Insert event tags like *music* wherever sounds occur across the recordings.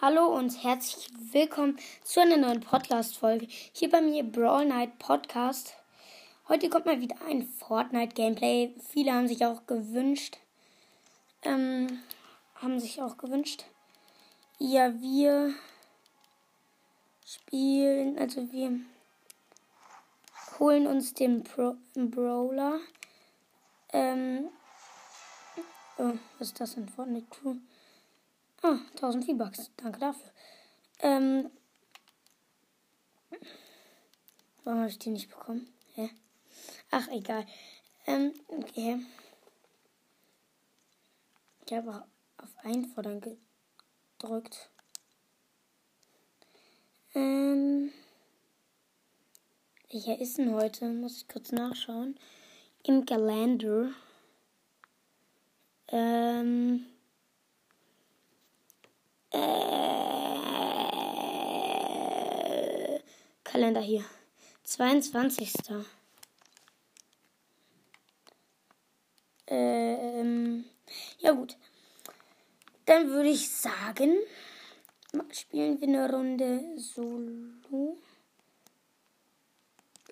Hallo und herzlich willkommen zu einer neuen Podcast-Folge hier bei mir Brawl Night Podcast. Heute kommt mal wieder ein Fortnite-Gameplay. Viele haben sich auch gewünscht. Ähm, haben sich auch gewünscht. Ja, wir spielen, also wir holen uns den Pro Brawler. Ähm, oh, was ist das denn? Fortnite Crew? Ah, 1000 V-Bucks. Danke dafür. Ähm, warum habe ich die nicht bekommen? Hä? Ach, egal. Ähm, okay. Ich habe auf Einfordern gedrückt. Ähm, welcher ist denn heute? Muss ich kurz nachschauen. Im Kalender. Ähm, äh, Kalender hier. 22. Ähm, ja gut. Dann würde ich sagen, spielen wir eine Runde Solo.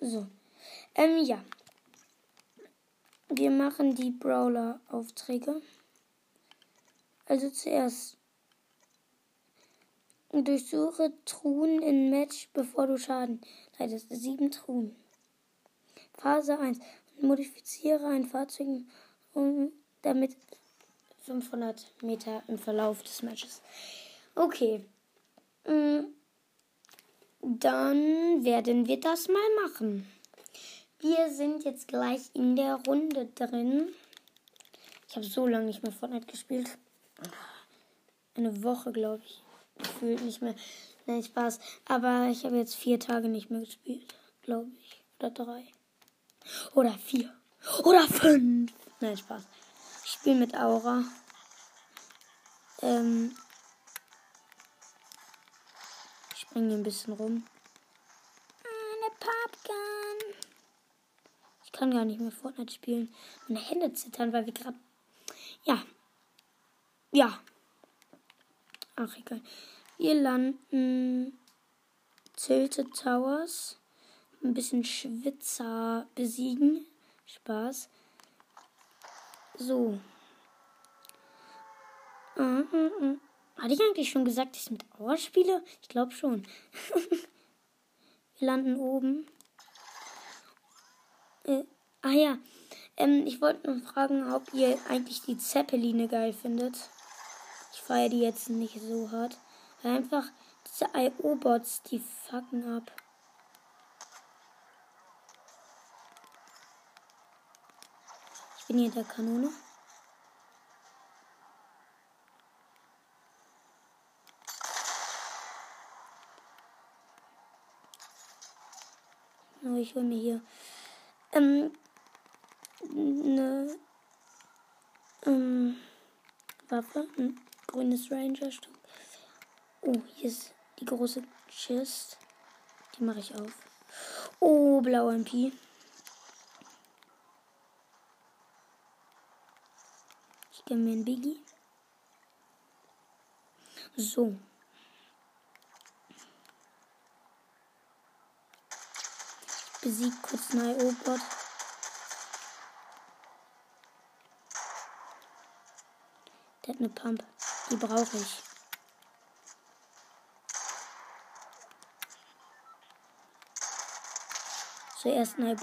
So. Ähm, ja. Wir machen die Brawler-Aufträge. Also zuerst durchsuche Truhen in Match, bevor du Schaden leidest. Sieben Truhen. Phase 1. Modifiziere ein Fahrzeug, um damit 500 Meter im Verlauf des Matches. Okay. Mm. Dann werden wir das mal machen. Wir sind jetzt gleich in der Runde drin. Ich habe so lange nicht mehr Fortnite gespielt. Eine Woche, glaube ich. Gefühlt nicht mehr. Nein, Spaß. Aber ich habe jetzt vier Tage nicht mehr gespielt. Glaube ich. Oder drei. Oder vier. Oder fünf. Nein, Spaß. Ich spiele mit Aura. Ähm, ich springe ein bisschen rum. Eine Popgun. Ich kann gar nicht mehr Fortnite spielen. Meine Hände zittern, weil wir gerade. Ja. Ja. Ach, egal. Wir landen Tilted Towers. Ein bisschen Schwitzer besiegen. Spaß. So. Mhm, mhm. Hatte ich eigentlich schon gesagt, dass ich mit Aura spiele? Ich glaube schon. *laughs* Wir landen oben. Äh, ah ja. Ähm, ich wollte nur fragen, ob ihr eigentlich die Zeppeline geil findet. Feiere die jetzt nicht so hart. Einfach diese IO-Bots, die fucken ab. Ich bin hier der Kanone. Oh, ich hole mir hier ähm, eine ähm, Waffe, ein grünes Ranger-Stück. Oh, hier ist die große Chest. Die mache ich auf. Oh, blau MP. Ich gebe mir ein Biggie. So. besiegt kurz einen IO-Bot. Der hat eine Pump. Die brauche ich. Zuerst ein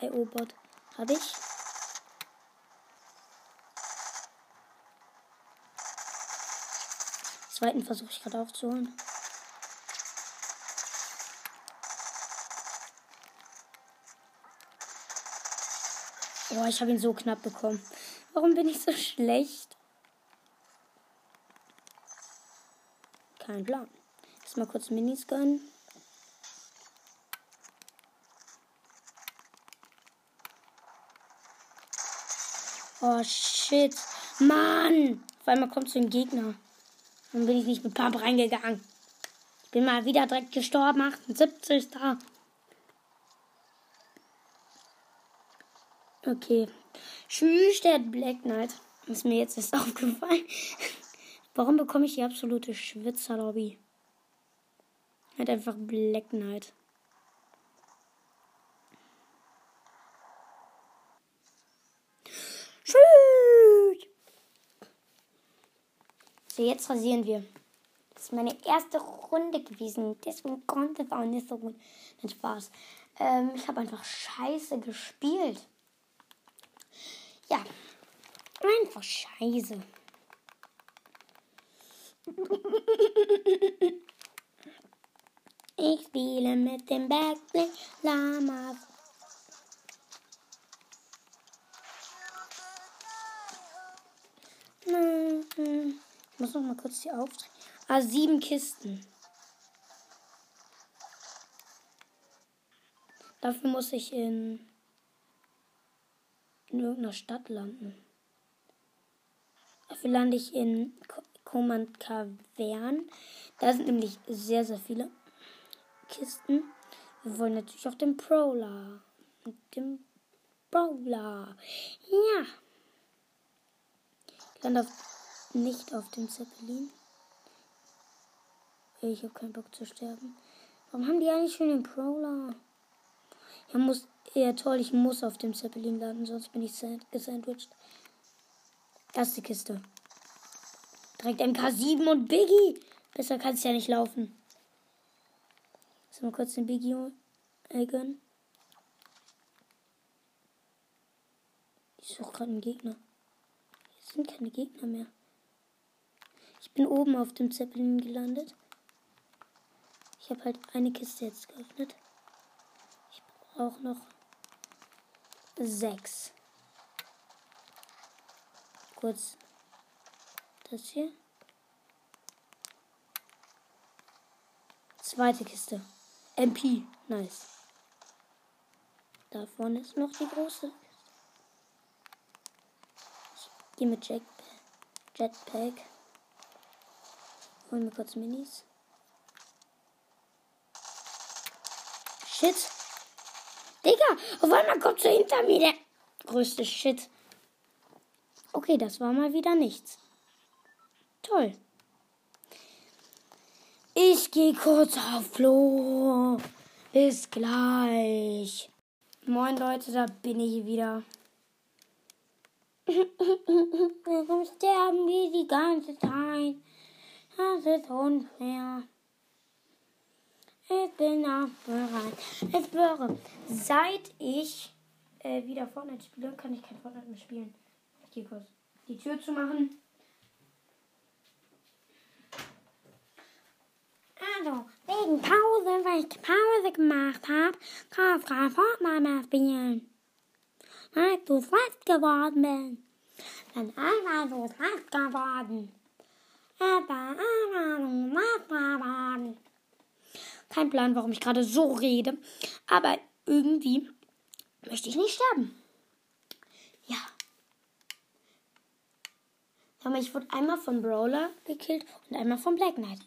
IO-Bot habe ich. Zweiten versuche ich gerade aufzuholen. Oh, ich habe ihn so knapp bekommen. Warum bin ich so schlecht? Kein Plan. Erstmal kurz Minis gönnen. Oh shit. Mann! Auf einmal kommt so ein Gegner. Dann bin ich nicht mit Pump reingegangen. Ich bin mal wieder direkt gestorben. 78. Da. Okay. Tschüss, der Black Knight. Ist mir jetzt erst *laughs* aufgefallen. Warum bekomme ich die absolute Schwitzer-Lobby? Hat einfach Black Knight. Tschüss. So, jetzt rasieren wir. Das ist meine erste Runde gewesen. Deswegen konnte es auch nicht so gut. Nein, Spaß. Ähm, ich habe einfach scheiße gespielt. Ja. Einfach scheiße. Ich spiele mit dem Backblick Lamas. Ich muss noch mal kurz die aufdrehen. Ah, sieben Kisten. Dafür muss ich in, in irgendeiner Stadt landen. Dafür lande ich in Command Kavern. Da sind nämlich sehr, sehr viele Kisten. Wir wollen natürlich auch den Prowler. Mit dem Prowler. Ja. Ich lande auf, nicht auf dem Zeppelin. Ich habe keinen Bock zu sterben. Warum haben die eigentlich schon den Prowler? Ja, muss. Ja, toll, ich muss auf dem Zeppelin landen, sonst bin ich gesandwiched. Erste Kiste. Direkt MK7 und Biggie. Besser kann es ja nicht laufen. Jetzt mal kurz den Biggie äh, gönnen. Ich suche gerade einen Gegner. Hier sind keine Gegner mehr. Ich bin oben auf dem Zeppelin gelandet. Ich habe halt eine Kiste jetzt geöffnet. Ich brauche noch sechs. Kurz das hier. Zweite Kiste. MP. Nice. Da vorne ist noch die große. Ich gehe mit Jack Jetpack. Holen wir kurz Minis. Shit. Digga, auf einmal kommt so hinter mir der größte Shit. Okay, das war mal wieder nichts. Toll. Ich gehe kurz auf Klo. Bis gleich. Moin Leute, da bin ich wieder. Warum sterben wir die ganze Zeit? Das ist unfair. Ich bin auch bereit. Ich schwöre, seit ich äh, wieder Fortnite spiele, kann ich kein Fortnite mehr spielen. Ich gehe kurz die Tür zu machen. Also, wegen Pause, weil ich Pause gemacht habe, kann ich kein Fortnite spielen. Weil zu fett geworden bin. Bin einfach so fett geworden. Bin einfach so fett geworden. Kein Plan, warum ich gerade so rede. Aber irgendwie möchte ich nicht sterben. Ja. Aber ich wurde einmal von Brawler gekillt und einmal von Black Knight.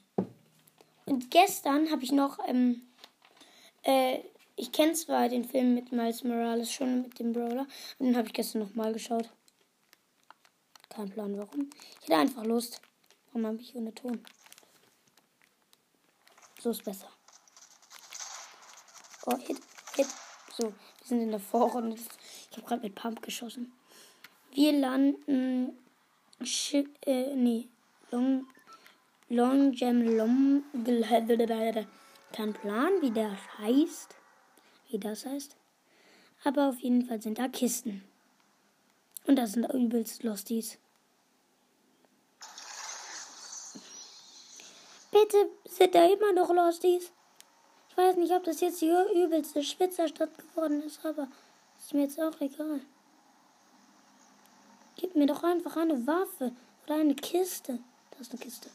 Und gestern habe ich noch, ähm, äh, ich kenne zwar den Film mit Miles Morales schon mit dem Brawler, und den habe ich gestern nochmal geschaut. Kein Plan warum. Ich hätte einfach Lust. Warum habe ich ohne Ton? So ist besser. Oh, hit, hit. So, wir sind in der Vorrunde. Ich habe gerade mit Pump geschossen. Wir landen. Sch äh, nee. Long, Long Jam Long. Kein Plan, wie der heißt. Wie das heißt. Aber auf jeden Fall sind da Kisten. Und das sind übelst Losties. Bitte sind da immer noch Losties. Ich weiß nicht, ob das jetzt die übelste Schwitzerstadt geworden ist, aber ist mir jetzt auch egal. Gib mir doch einfach eine Waffe oder eine Kiste. Das ist eine Kiste.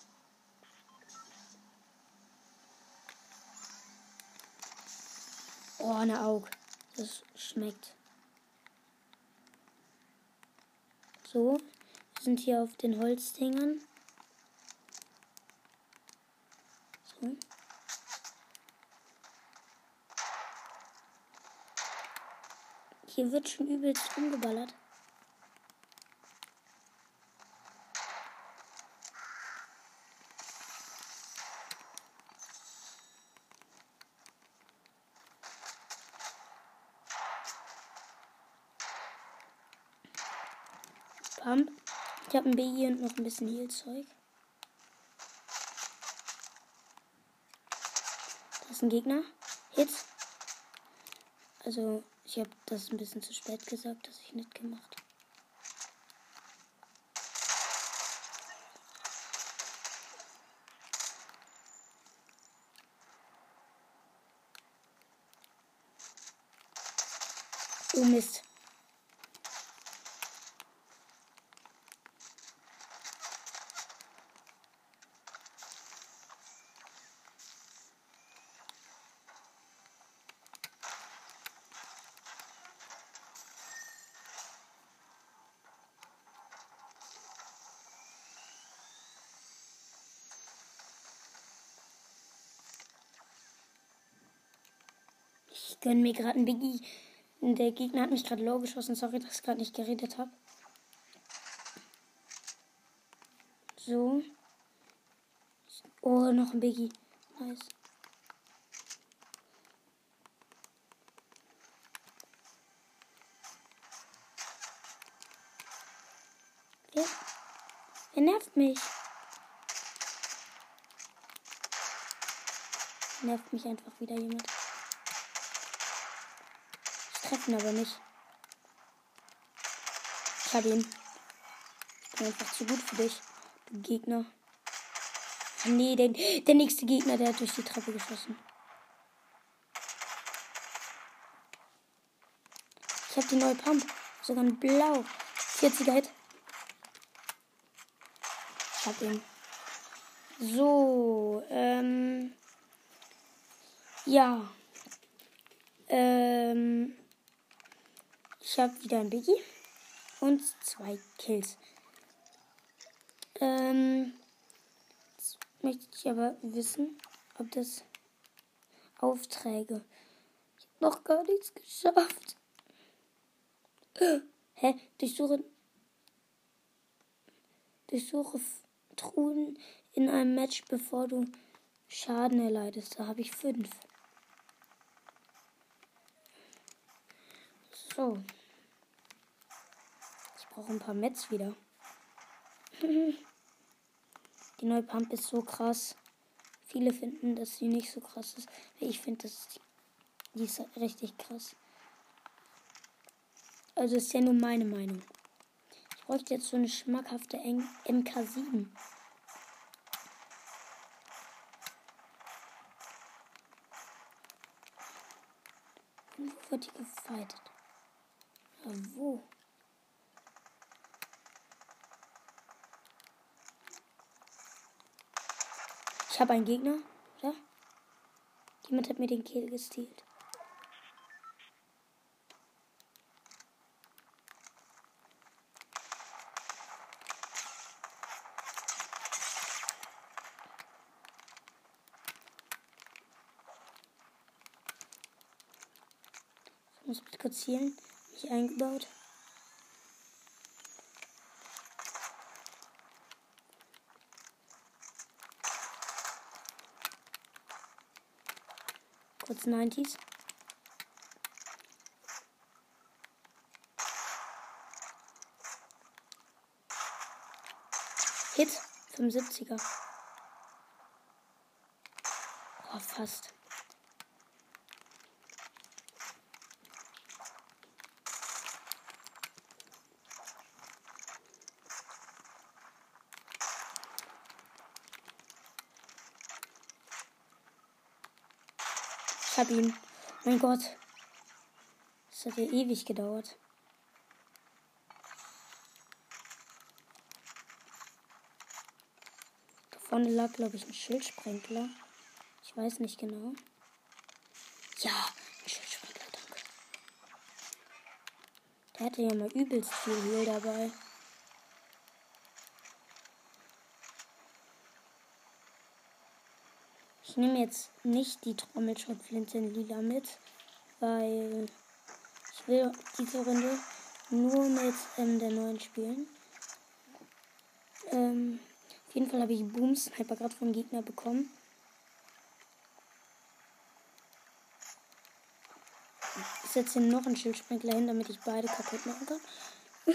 Oh, eine Auge. Das schmeckt. So, wir sind hier auf den Holzdingern. So. Hier wird schon übelst umgeballert. Pump. Ich habe ein Biggie und noch ein bisschen Heal-Zeug. Da ist ein Gegner. Hit. Also, ich habe das ein bisschen zu spät gesagt, dass ich nicht gemacht. Oh Mist. Ich gönne mir gerade ein Biggie. Der Gegner hat mich gerade low geschossen. Sorry, dass ich gerade nicht geredet habe. So. Oh, noch ein Biggie. Nice. Wer, wer nervt mich? Nervt mich einfach wieder jemand. Ich treffe ihn aber nicht. Ich habe ihn. Ich bin einfach zu gut für dich, du Gegner. Ah, nee, der, der nächste Gegner, der hat durch die Treppe geschossen. Ich habe die neue Pump. Sogar ein Blau. 40er Hit. Ich hab ihn. So, ähm. Ja. Ähm. Ich habe wieder ein Biggie. Und zwei Kills. Ähm. Jetzt möchte ich aber wissen, ob das Aufträge. Ich habe noch gar nichts geschafft. *gasps* Hä? Durchsuche. Durchsuche Truhen in einem Match, bevor du Schaden erleidest. Da habe ich fünf. So. Brauche ein paar Mets wieder. Die neue Pump ist so krass. Viele finden, dass sie nicht so krass ist. Ich finde, dass die ist richtig krass. Also ist ja nur meine Meinung. Ich bräuchte jetzt so eine schmackhafte MK7. Wo wird die gefightet? Ja, wo? Ich habe einen Gegner. Ja? Jemand hat mir den Kill gestealt. Ich muss mich kurz zielen. Mich eingebaut. Kurz 90s. Hit 75er. Oh, fast. Ich hab ihn. Mein Gott. Das hat ja ewig gedauert. Da vorne lag, glaube ich, ein Schildsprenkler. Ich weiß nicht genau. Ja, ein Schildsprenkler, danke. Der hatte ja mal übelst viel Heal dabei. Ich nehme jetzt nicht die Trommelschrotflinte in lila mit, weil ich will diese Runde nur mit ähm, der neuen spielen. Ähm, auf jeden Fall habe ich Boom Sniper gerade vom Gegner bekommen. Ich setze hier noch einen Schildsprenkler hin, damit ich beide kaputt machen kann. *laughs*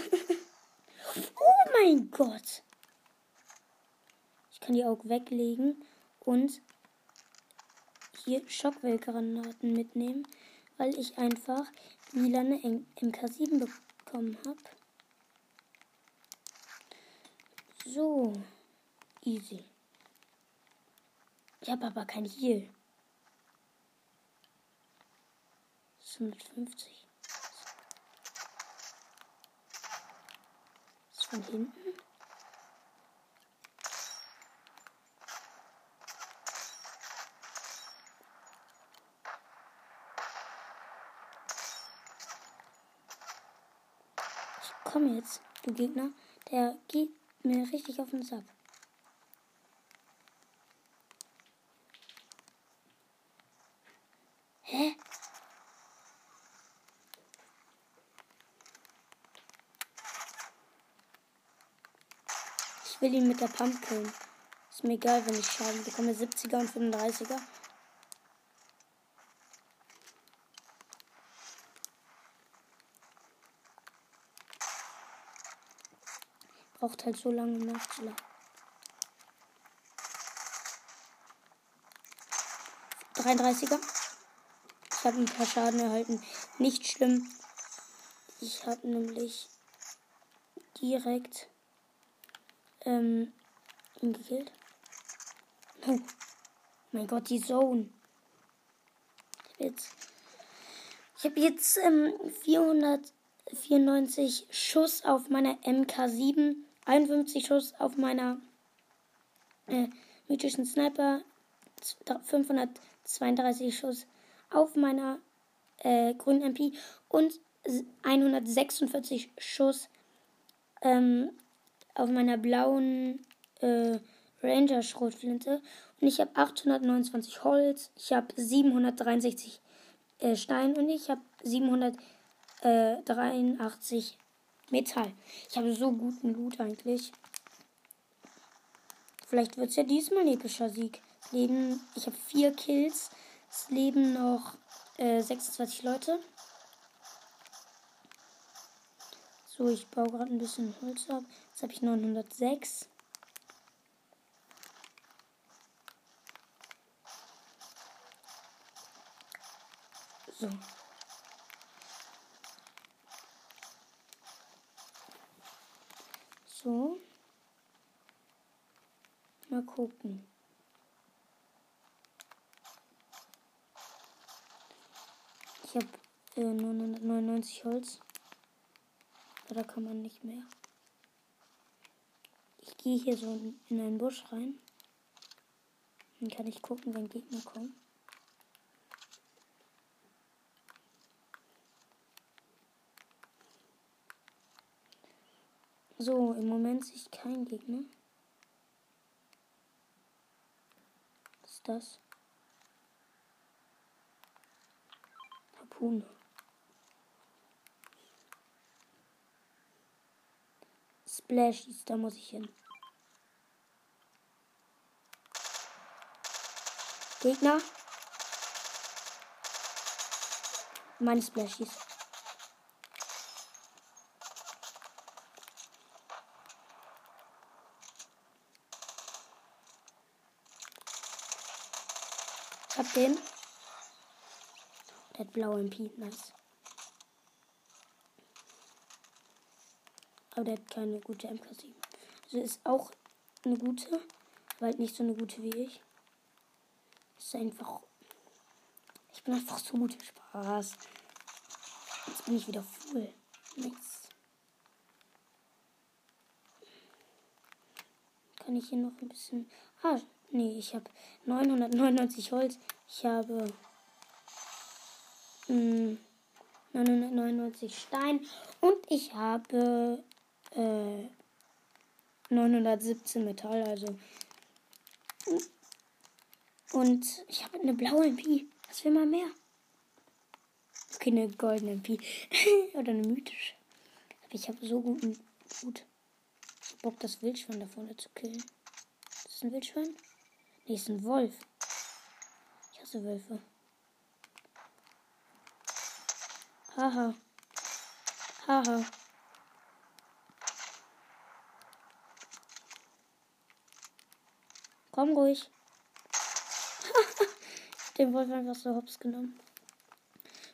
Oh mein Gott. Ich kann die auch weglegen und hier Schockwellgranaten mitnehmen, weil ich einfach lilane MK7 bekommen habe. So, easy. Ich habe aber kein Heal. 150. Ist von hinten? Komm jetzt, du Gegner. Der geht mir richtig auf den Sack. Hä? Ich will ihn mit der Pump killen. Ist mir egal, wenn ich Schaden bekomme. 70er und 35er. Braucht halt so lange nachzuladen. 33er. Ich habe ein paar Schaden erhalten. Nicht schlimm. Ich habe nämlich direkt ähm, ihn gekillt. Oh. Mein Gott, die Zone. Jetzt. Ich habe jetzt ähm, 494 Schuss auf meiner MK7. 51 Schuss auf meiner äh, mythischen Sniper, 532 Schuss auf meiner äh, grünen MP und 146 Schuss ähm, auf meiner blauen äh, Ranger Schrotflinte und ich habe 829 Holz, ich habe 763 äh, Stein und ich habe 783 Metall. Ich habe so guten Loot eigentlich. Vielleicht wird es ja diesmal ein epischer Sieg. Leben, ich habe vier Kills. Es leben noch äh, 26 Leute. So, ich baue gerade ein bisschen Holz ab. Jetzt habe ich 906. So. So. Mal gucken. Ich habe äh, 999 Holz. Aber da kann man nicht mehr. Ich gehe hier so in einen Busch rein. Dann kann ich gucken, wenn Gegner kommen. So, im Moment sehe ich keinen Gegner. Was ist das? Harpune. Splashies, da muss ich hin. Gegner. Meine Splashies. Hab den. Der hat blaue MP. Nice. Aber der hat keine gute MK7. Also ist auch eine gute, aber halt nicht so eine gute wie ich. Ist einfach. Ich bin einfach so gut im Spaß. Jetzt bin ich wieder full. Nice. Kann ich hier noch ein bisschen. Ah, Nee, ich habe 999 Holz. Ich habe mh, 999 Stein. Und ich habe äh, 917 Metall. Also. Und ich habe eine blaue MP. Was will man mehr? Okay, eine goldene MP. *laughs* Oder eine mythische. Aber ich habe so guten gut Bock, das Wildschwein da vorne zu killen. Das ist ein Wildschwein? Nee, ist ein Wolf. Wasserwölfe. Haha. Haha. Komm ruhig. *laughs* Den Wolf einfach so hops genommen.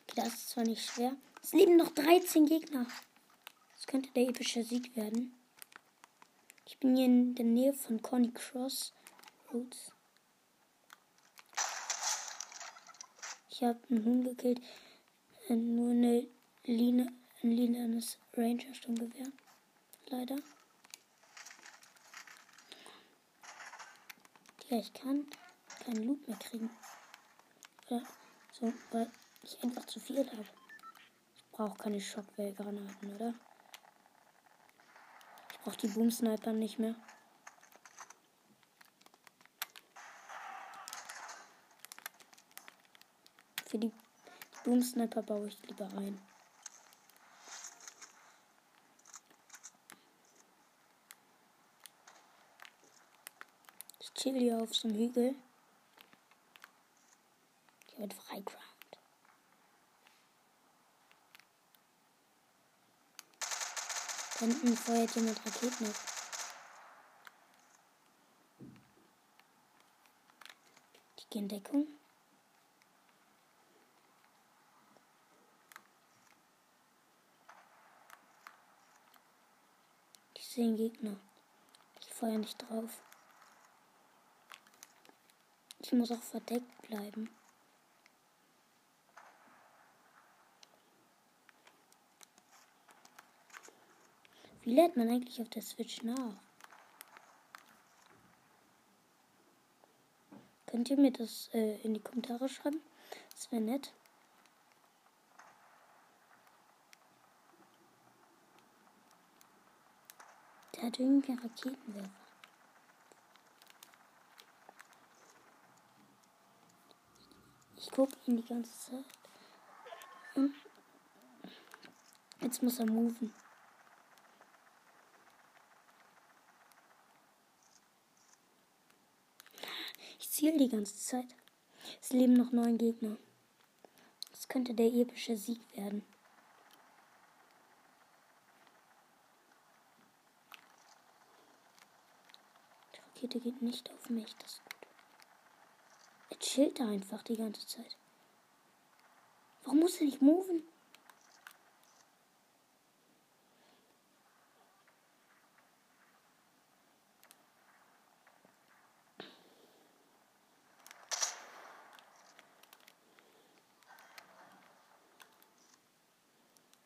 Okay, das ist zwar nicht schwer. Es leben noch 13 Gegner. Das könnte der epische Sieg werden. Ich bin hier in der Nähe von Conny Cross Roads. Ich habe einen Huhn gekillt. Äh, nur eine Line, ein lilanes Ranger-Sturmgewehr. Leider. Ja, ich kann keinen Loot mehr kriegen. Oder so, weil ich einfach zu viel habe. Ich brauche keine Schockwellgranaten, oder? Ich brauche die Boom-Sniper nicht mehr. Für die Boom Sniper baue ich lieber ein. Ich chill hier auf so einem Hügel. Hier wird Freiground. Da hinten feuert jemand Raketen ab. Die gehen Deckung. Sehen Gegner. Ich feuer nicht drauf. Ich muss auch verdeckt bleiben. Wie lädt man eigentlich auf der Switch nach? Könnt ihr mir das äh, in die Kommentare schreiben? Das wäre nett. Der hat irgendwie Raketenwerfer. Ich gucke ihn die ganze Zeit. Und jetzt muss er moven. Ich ziele die ganze Zeit. Es leben noch neun Gegner. Das könnte der epische Sieg werden. Rakete geht nicht auf mich. Das ist gut. Er chillt da einfach die ganze Zeit. Warum muss er nicht moven?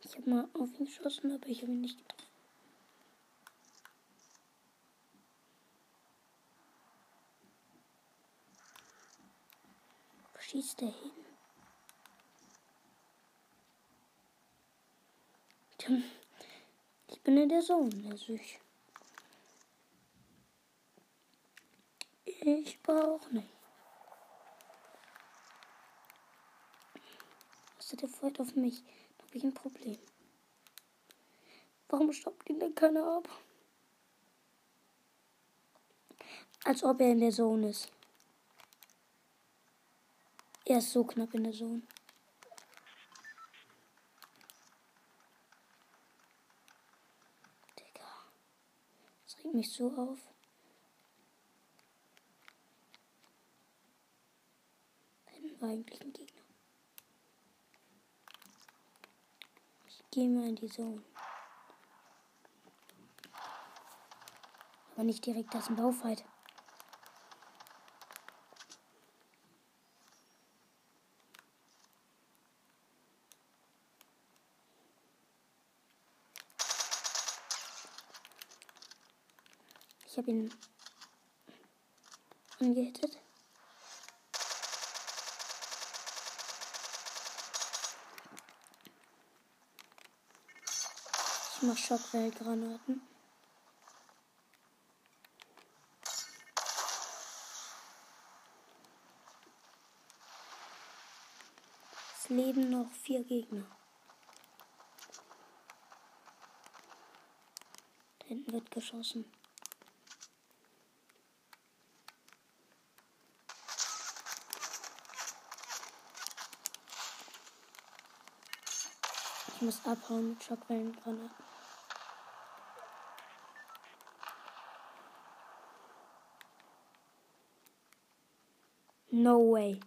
Ich habe mal auf ihn geschossen, aber ich habe ihn nicht getroffen. Schießt er hin? Ich bin in der Zone, also ich. Ich brauche nicht. Also der feuert auf mich. Da habe ich ein Problem. Warum stoppt ihn denn keiner ab? Als ob er in der Zone ist. Er ist so knapp in der Zone. Digga. Das regt mich so auf. Hinten war Gegner. Ich gehe mal in die Zone. Aber nicht direkt, das ist ein Baufight. Ich habe ihn angehittet. Ich mache Schockwellgranaten. Es leben noch vier Gegner. Da hinten wird geschossen. Muss abhauen mit Schockwellengranaten. No way.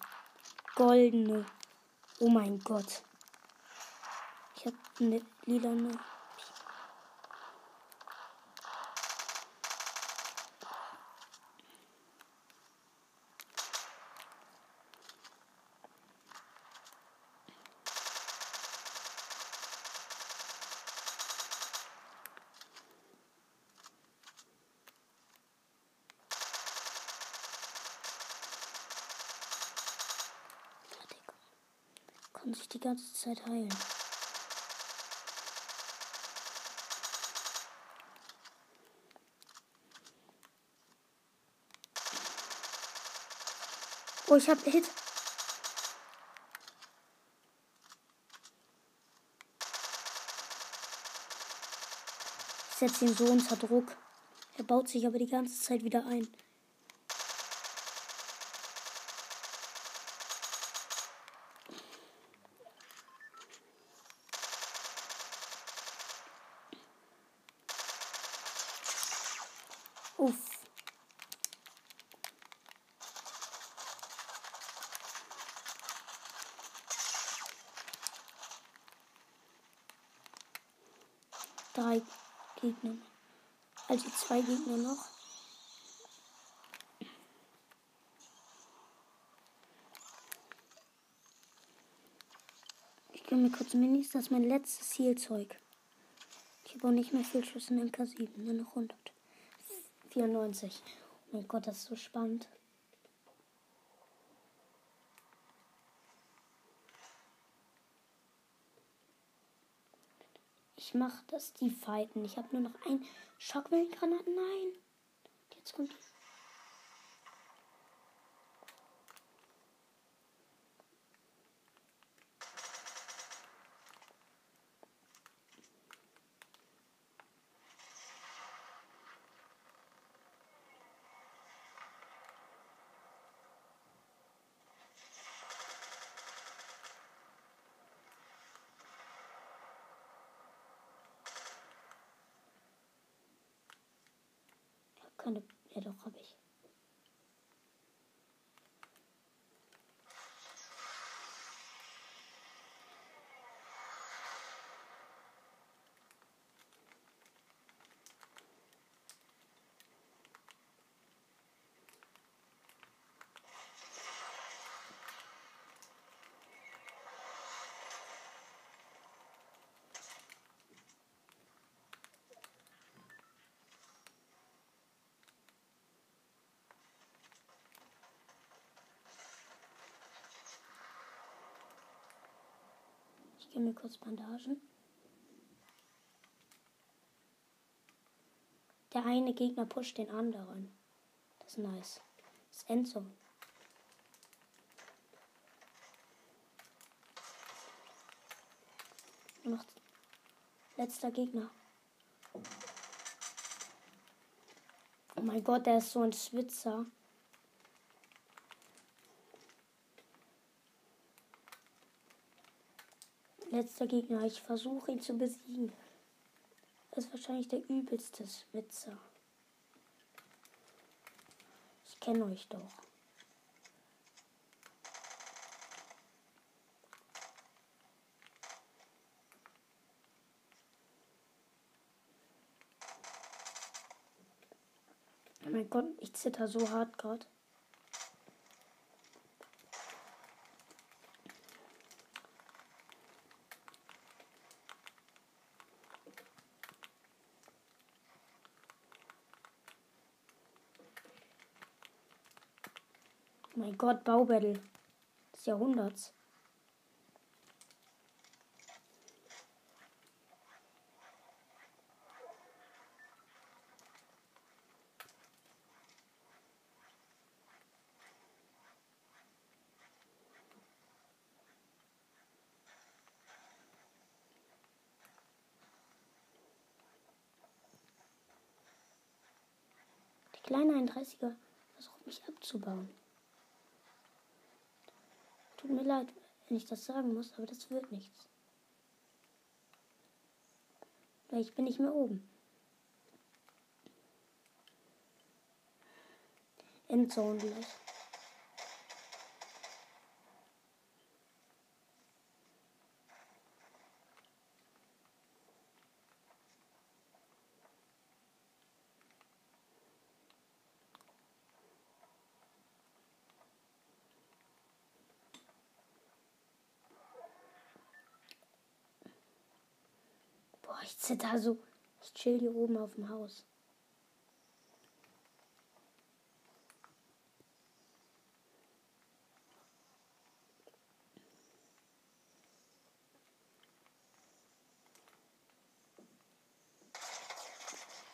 Goldene. Oh mein Gott. Ich habe eine lilane. Kann sich die ganze Zeit heilen. Oh, ich hab Hit. Ich setze ihn so unter Druck. Er baut sich aber die ganze Zeit wieder ein. Uff. Drei Gegner. Also zwei Gegner noch. Ich gönne mir kurz Minis. Das ist mein letztes Zielzeug. Ich habe auch nicht mehr viel Schuss in MK7. Nur noch 194. Oh mein Gott, das ist so spannend. Ich mache das, die fighten. Ich habe nur noch ein Schockwellengranat. Nein. Jetzt kommt die. Keine. Ja, doch, habe ich. Gebe mir kurz Bandagen. Der eine Gegner pusht den anderen. Das ist nice. Das ist. Nur noch letzter Gegner. Oh mein Gott, der ist so ein Schwitzer. Letzter Gegner. Ich versuche ihn zu besiegen. Das ist wahrscheinlich der übelste Schwitzer. Ich kenne euch doch. Oh mein Gott, ich zitter so hart gerade. Oh Gott, Baubattle des Jahrhunderts. Der kleine 31er versucht mich abzubauen. Tut mir leid, wenn ich das sagen muss, aber das wird nichts. Weil ich bin nicht mehr oben. Endzone gleich. Ich zitter so. Ich chill hier oben auf dem Haus.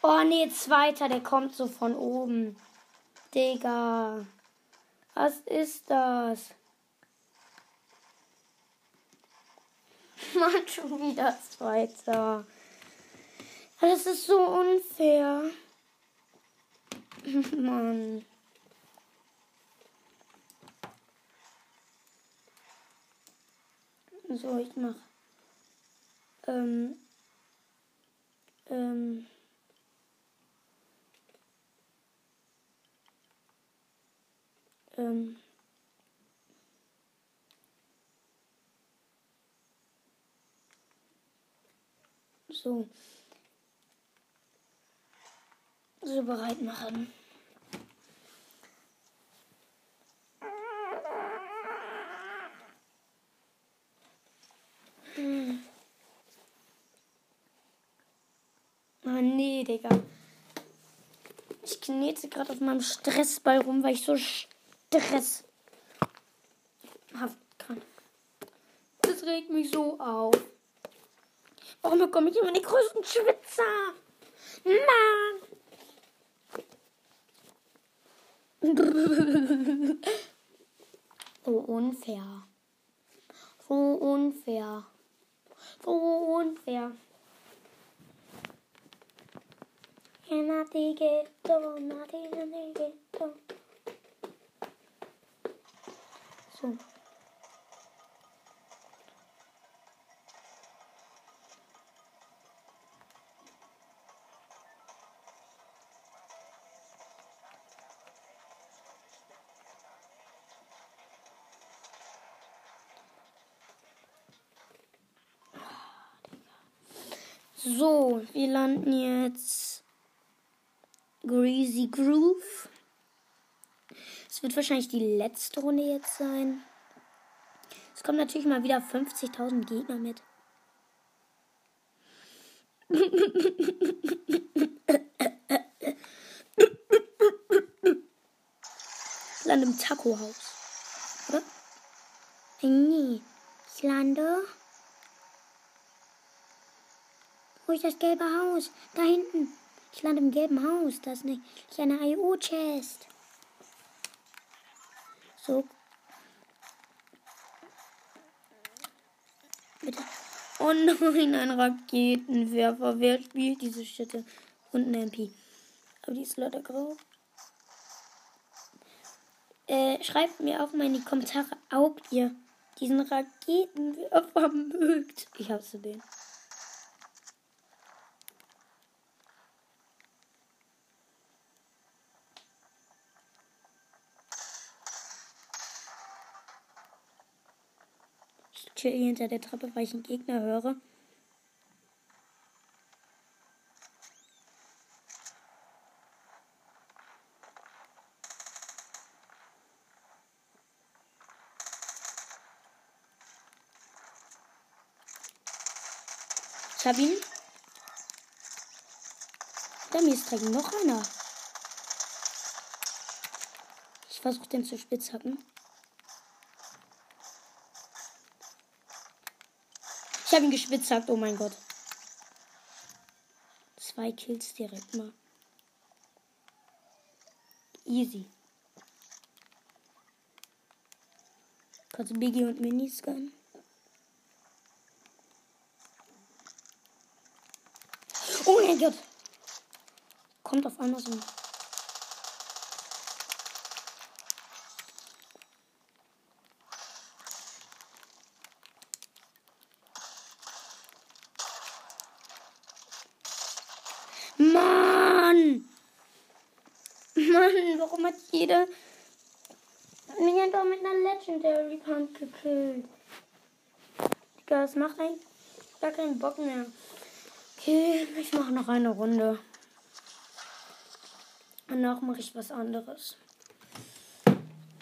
Oh nee, zweiter, der kommt so von oben. Digga. Was ist das? *laughs* Mann, schon wieder zweiter. Das ist so unfair. *laughs* Mann. So, ich mach. Ähm. Ähm. Ähm. So. So bereit machen. Hm. Oh nee, Digga. Ich knete gerade auf meinem Stressball rum, weil ich so Stress kann. Das regt mich so auf. Warum bekomme ich immer die größten Schwitzer? Mann! So unfair. So unfair. So unfair. So. So, wir landen jetzt Greasy Groove. Es wird wahrscheinlich die letzte Runde jetzt sein. Es kommen natürlich mal wieder 50.000 Gegner mit. Lande im Taco-Haus. Oder? Nee, ich lande Ist das gelbe Haus? Da hinten. Ich lande im gelben Haus. Das ist eine kleine IO-Chest. So. Bitte. Oh nein, ein Raketenwerfer. Wer spielt diese Städte? Und ein MP. Aber die ist leider grau. Äh, schreibt mir auch mal in die Kommentare, ob ihr diesen Raketenwerfer mögt. Ich hasse den. Chill hinter der Treppe, weil ich einen Gegner höre. Ich hab ihn. Da mir ist direkt noch einer. Ich versuche den zu spitzhacken. Ich habe ihn gespitzhackt, oh mein Gott. Zwei Kills direkt mal. Easy. Kurz Biggie und Mini scannen. Oh mein Gott. Kommt auf Amazon. jede mich einfach mit einer Legendary Pump gekillt. Digga, das macht eigentlich gar keinen Bock mehr. Okay, ich mache noch eine Runde. Danach mache ich was anderes.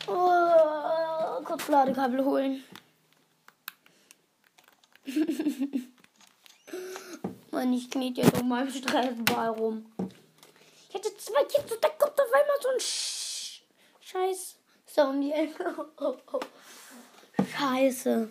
Oh, kurz Ladekabel holen. *laughs* Mann, ich knete jetzt um meinem Streifenball rum. Ich hatte zwei Kids und da kommt auf einmal so ein Sch Scheiß. So um die Ecke. Scheiße.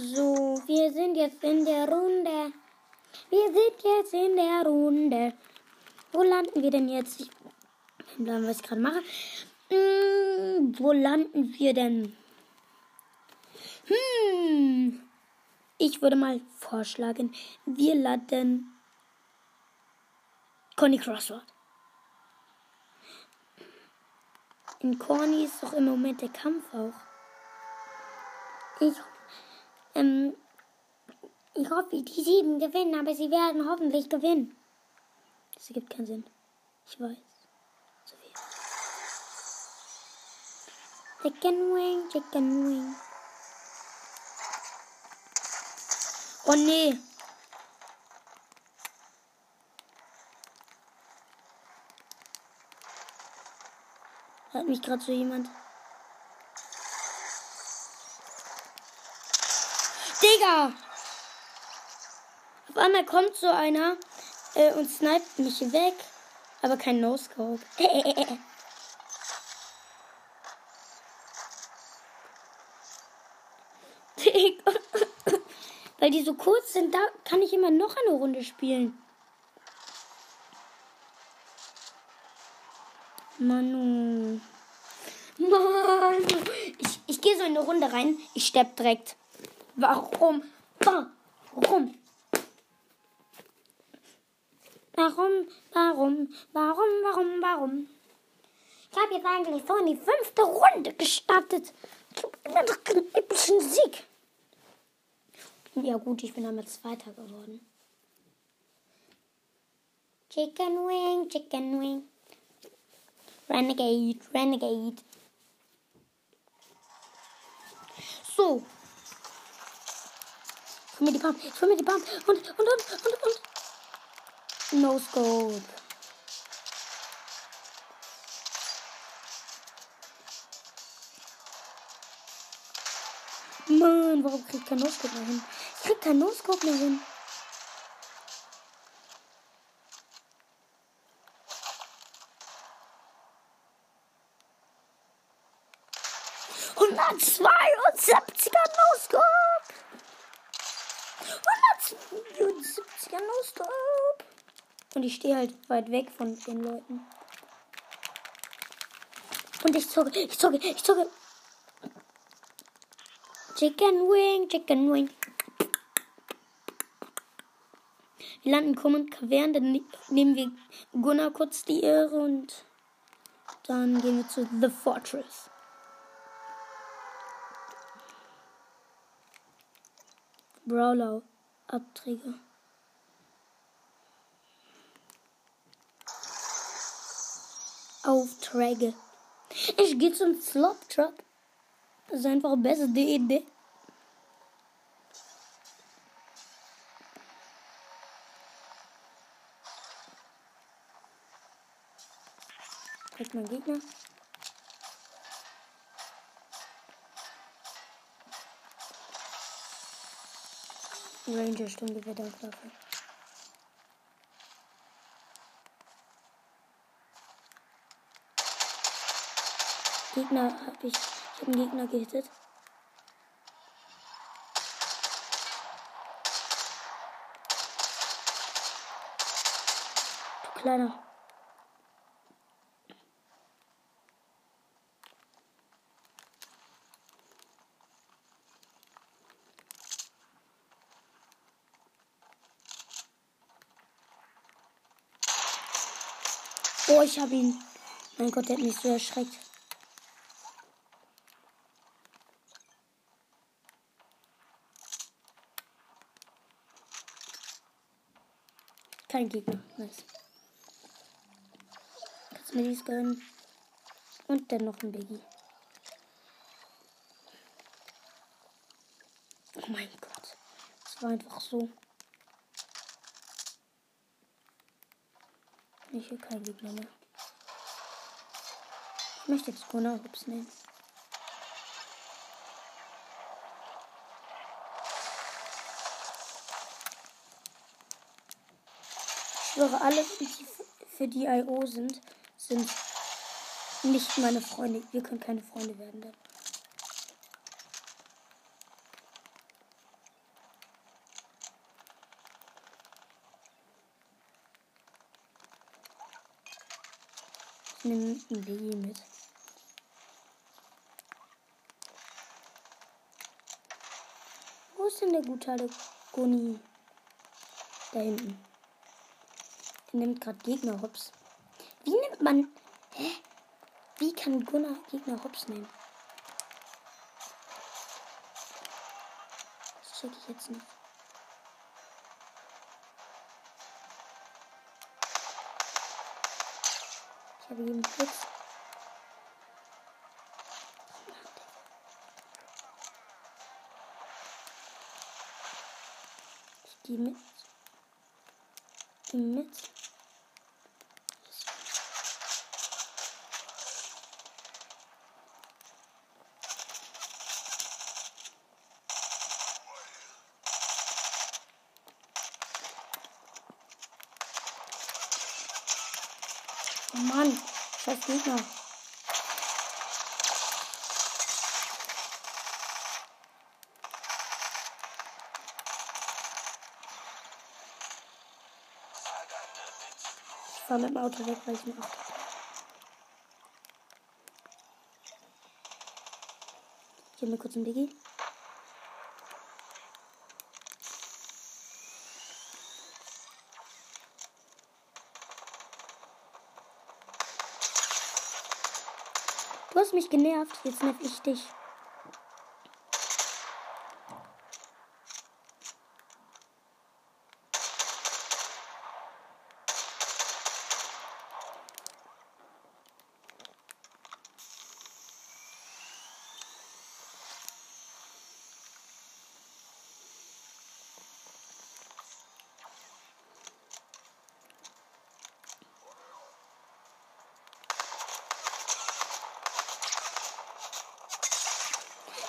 So, wir sind jetzt in der Runde. Wir sind jetzt in der Runde. Wo landen wir denn jetzt? Ich bleiben, was ich gerade mache. Hm, wo landen wir denn? Hm. Ich würde mal vorschlagen, wir landen Conny Crossroad. In Corny ist doch im Moment der Kampf auch. Ich, ähm, ich hoffe, die sieben gewinnen, aber sie werden hoffentlich gewinnen. Das ergibt keinen Sinn. Ich weiß. So viel. Chicken Wing, Chicken Wing. Oh nee. Hat mich gerade so jemand. Digga! Auf einmal kommt so einer äh, und sniped mich weg. Aber kein No-Scope. *laughs* Weil die so kurz sind, da kann ich immer noch eine Runde spielen. Manu. Manu. Ich, ich gehe so in eine Runde rein. Ich sterbe direkt. Warum? Warum? Warum, warum, warum, warum, warum? Ich habe jetzt eigentlich so in die fünfte Runde gestartet. Ich habe immer noch keinen epischen Sieg. Ja gut, ich bin damit Zweiter geworden. Chicken Wing, Chicken Wing. Renegade, Renegade. So. Ich mir die Pump, ich mir die Pump und, und, und, und, und. No Scope. Mann, warum kriegt kein No-Scope mehr hin? Ich krieg kein No-Scope mehr hin. Hundertzweiundsiebziger No-Scope. 172er No-Scope. Und ich stehe halt weit weg von den Leuten. Und ich zocke, ich zocke, ich zocke. Chicken Wing, Chicken Wing. Wir landen Common Cavern, dann ne-, nehmen wir Gunnar kurz die Ehre und dann gehen wir zu The Fortress. Brawler Abträge. Aufträge. Ich gehe zum Slop Truck. Das ist einfach eine bessere Idee. Kriegt mein Gegner. Ranger Sturmgewehrwaffe. Gegner habe ich. Ich habe einen Gegner gehittet. Du kleiner. Ich habe ihn. Mein Gott, der hat mich so erschreckt. Kein Gegner. Nice. Kannst mir dies gönnen. Und dann noch ein Biggie. Oh mein Gott. Das war einfach so. Ich will kein Gegner mehr. Ich möchte jetzt Gunnar Hups nehmen. Ich schwöre, alle, die für die IO sind, sind nicht meine Freunde. Wir können keine Freunde werden dann. Ich nehme ein Baby mit. Wo ist denn der gute Goni? Da hinten. Er nimmt gerade Gegner hops. Wie nimmt man. Hä? Wie kann Gunnar Gegner hops nehmen? Das check ich jetzt nicht. Ich habe jeden Blitz. Gehe mit. Geh mit. Oh Mann, scheiß Gegner. Ich fahre mit dem Auto weg, weil ich Auto habe. Ich habe mir kurz einen Biggie. Du hast mich genervt, jetzt nerv ich dich.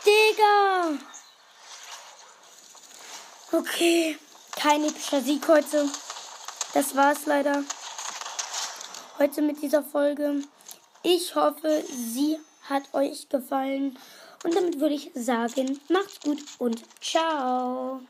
Digga! Okay, kein epischer Sieg heute. Das war's leider. Heute mit dieser Folge. Ich hoffe, sie hat euch gefallen. Und damit würde ich sagen, macht's gut und ciao.